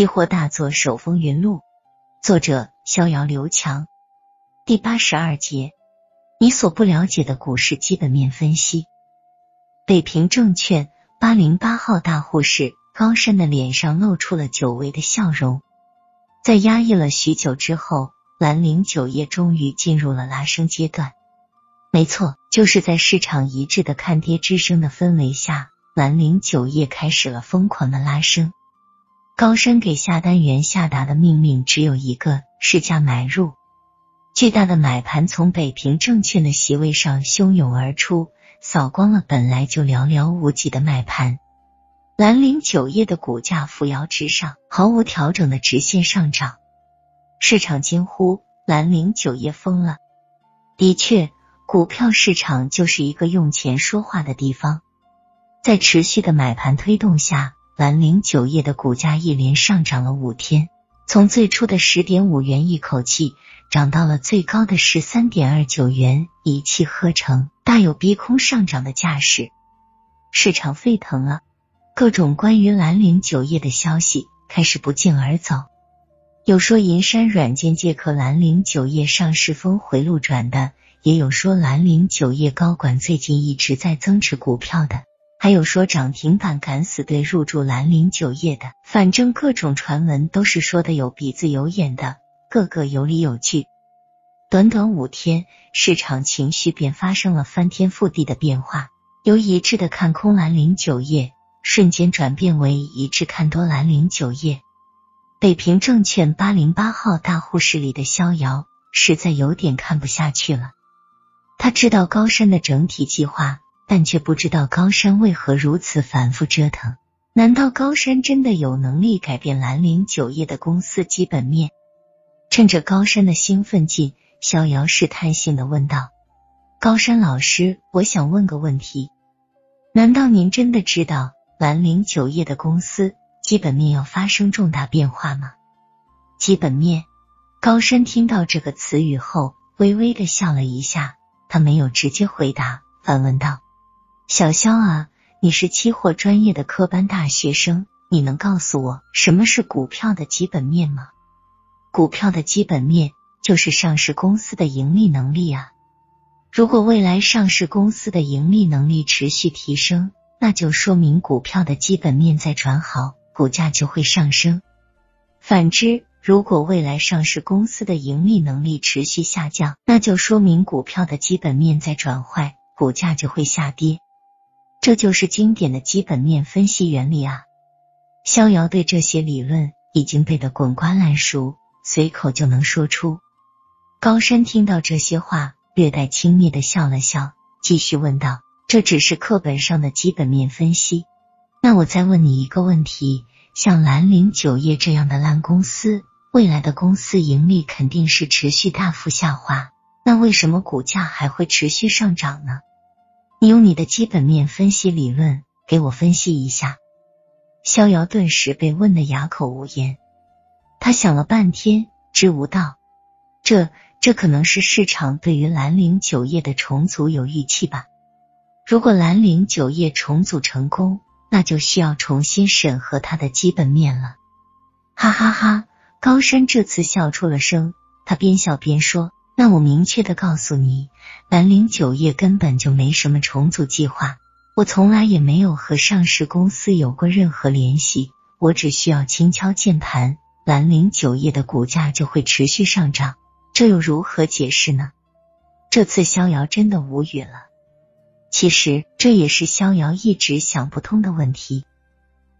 期货大作手风云录，作者逍遥刘强，第八十二节，你所不了解的股市基本面分析。北平证券八零八号大护士高山的脸上露出了久违的笑容，在压抑了许久之后，兰陵酒业终于进入了拉升阶段。没错，就是在市场一致的看跌之声的氛围下，兰陵酒业开始了疯狂的拉升。高山给下单员下达的命令只有一个：市价买入。巨大的买盘从北平证券的席位上汹涌而出，扫光了本来就寥寥无几的卖盘。兰陵酒业的股价扶摇直上，毫无调整的直线上涨。市场惊呼：“兰陵酒业疯了！”的确，股票市场就是一个用钱说话的地方。在持续的买盘推动下。兰陵酒业的股价一连上涨了五天，从最初的十点五元一口气涨到了最高的十三点二九元，一气呵成，大有逼空上涨的架势。市场沸腾了，各种关于兰陵酒业的消息开始不胫而走。有说银山软件借壳兰陵酒业上市峰回路转的，也有说兰陵酒业高管最近一直在增持股票的。还有说涨停板敢死队入驻兰陵酒业的，反正各种传闻都是说的有鼻子有眼的，个个有理有据。短短五天，市场情绪便发生了翻天覆地的变化，由一致的看空兰陵酒业，瞬间转变为一致看多兰陵酒业。北平证券八零八号大户室里的逍遥实在有点看不下去了，他知道高山的整体计划。但却不知道高山为何如此反复折腾？难道高山真的有能力改变兰陵酒业的公司基本面？趁着高山的兴奋劲，逍遥试探性的问道：“高山老师，我想问个问题，难道您真的知道兰陵酒业的公司基本面要发生重大变化吗？”基本面，高山听到这个词语后，微微的笑了一下，他没有直接回答，反问道。小肖啊，你是期货专业的科班大学生，你能告诉我什么是股票的基本面吗？股票的基本面就是上市公司的盈利能力啊。如果未来上市公司的盈利能力持续提升，那就说明股票的基本面在转好，股价就会上升。反之，如果未来上市公司的盈利能力持续下降，那就说明股票的基本面在转坏，股价就会下跌。这就是经典的基本面分析原理啊！逍遥对这些理论已经背得滚瓜烂熟，随口就能说出。高山听到这些话，略带轻蔑的笑了笑，继续问道：“这只是课本上的基本面分析，那我再问你一个问题：像兰陵酒业这样的烂公司，未来的公司盈利肯定是持续大幅下滑，那为什么股价还会持续上涨呢？”你用你的基本面分析理论给我分析一下。逍遥顿时被问得哑口无言。他想了半天，支吾道：“这这可能是市场对于兰陵酒业的重组有预期吧？如果兰陵酒业重组成功，那就需要重新审核它的基本面了。”哈哈哈！高山这次笑出了声，他边笑边说。那我明确的告诉你，兰陵酒业根本就没什么重组计划，我从来也没有和上市公司有过任何联系，我只需要轻敲键盘，兰陵酒业的股价就会持续上涨，这又如何解释呢？这次逍遥真的无语了。其实这也是逍遥一直想不通的问题，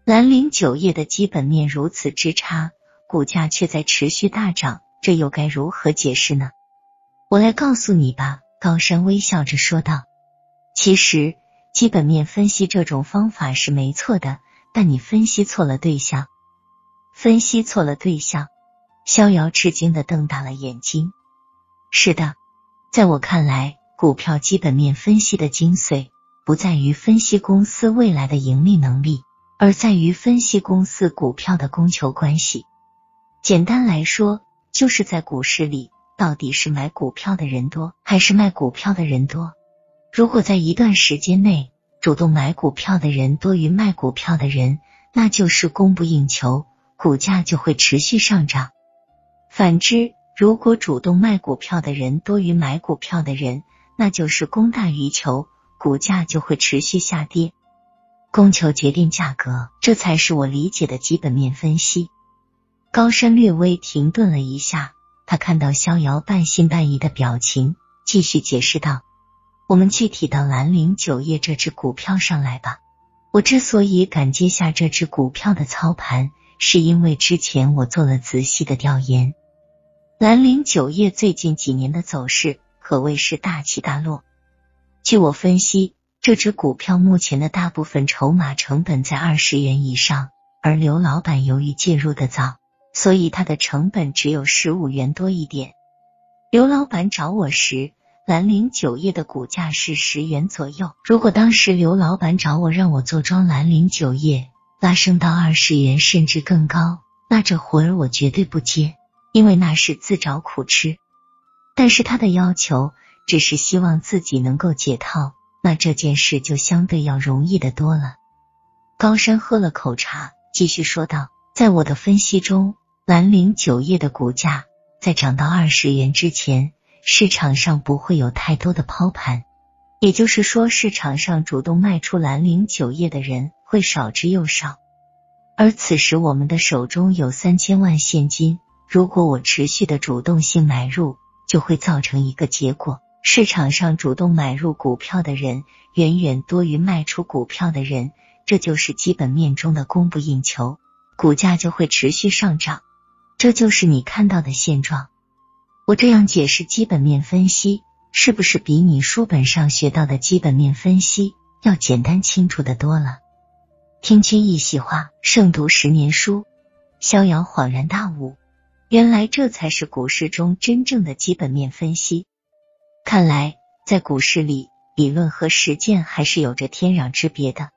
兰陵酒业的基本面如此之差，股价却在持续大涨，这又该如何解释呢？我来告诉你吧，高山微笑着说道。其实基本面分析这种方法是没错的，但你分析错了对象。分析错了对象，逍遥吃惊的瞪大了眼睛。是的，在我看来，股票基本面分析的精髓不在于分析公司未来的盈利能力，而在于分析公司股票的供求关系。简单来说，就是在股市里。到底是买股票的人多还是卖股票的人多？如果在一段时间内主动买股票的人多于卖股票的人，那就是供不应求，股价就会持续上涨。反之，如果主动卖股票的人多于买股票的人，那就是供大于求，股价就会持续下跌。供求决定价格，这才是我理解的基本面分析。高山略微停顿了一下，他看到逍遥半信半疑的表情，继续解释道：“我们具体到兰陵酒业这只股票上来吧。我之所以敢接下这只股票的操盘，是因为之前我做了仔细的调研。兰陵酒业最近几年的走势可谓是大起大落。据我分析。”这只股票目前的大部分筹码成本在二十元以上，而刘老板由于介入的早，所以它的成本只有十五元多一点。刘老板找我时，兰陵酒业的股价是十元左右。如果当时刘老板找我让我做庄兰陵酒业，拉升到二十元甚至更高，那这活儿我绝对不接，因为那是自找苦吃。但是他的要求只是希望自己能够解套。那这件事就相对要容易的多了。高山喝了口茶，继续说道：“在我的分析中，兰陵酒业的股价在涨到二十元之前，市场上不会有太多的抛盘，也就是说，市场上主动卖出兰陵酒业的人会少之又少。而此时我们的手中有三千万现金，如果我持续的主动性买入，就会造成一个结果。”市场上主动买入股票的人远远多于卖出股票的人，这就是基本面中的供不应求，股价就会持续上涨。这就是你看到的现状。我这样解释基本面分析，是不是比你书本上学到的基本面分析要简单清楚的多了？听君一席话，胜读十年书。逍遥恍然大悟，原来这才是股市中真正的基本面分析。看来，在股市里，理论和实践还是有着天壤之别的。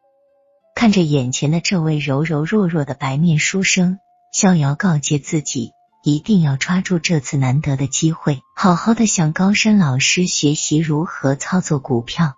看着眼前的这位柔柔弱弱的白面书生，逍遥告诫自己，一定要抓住这次难得的机会，好好的向高山老师学习如何操作股票。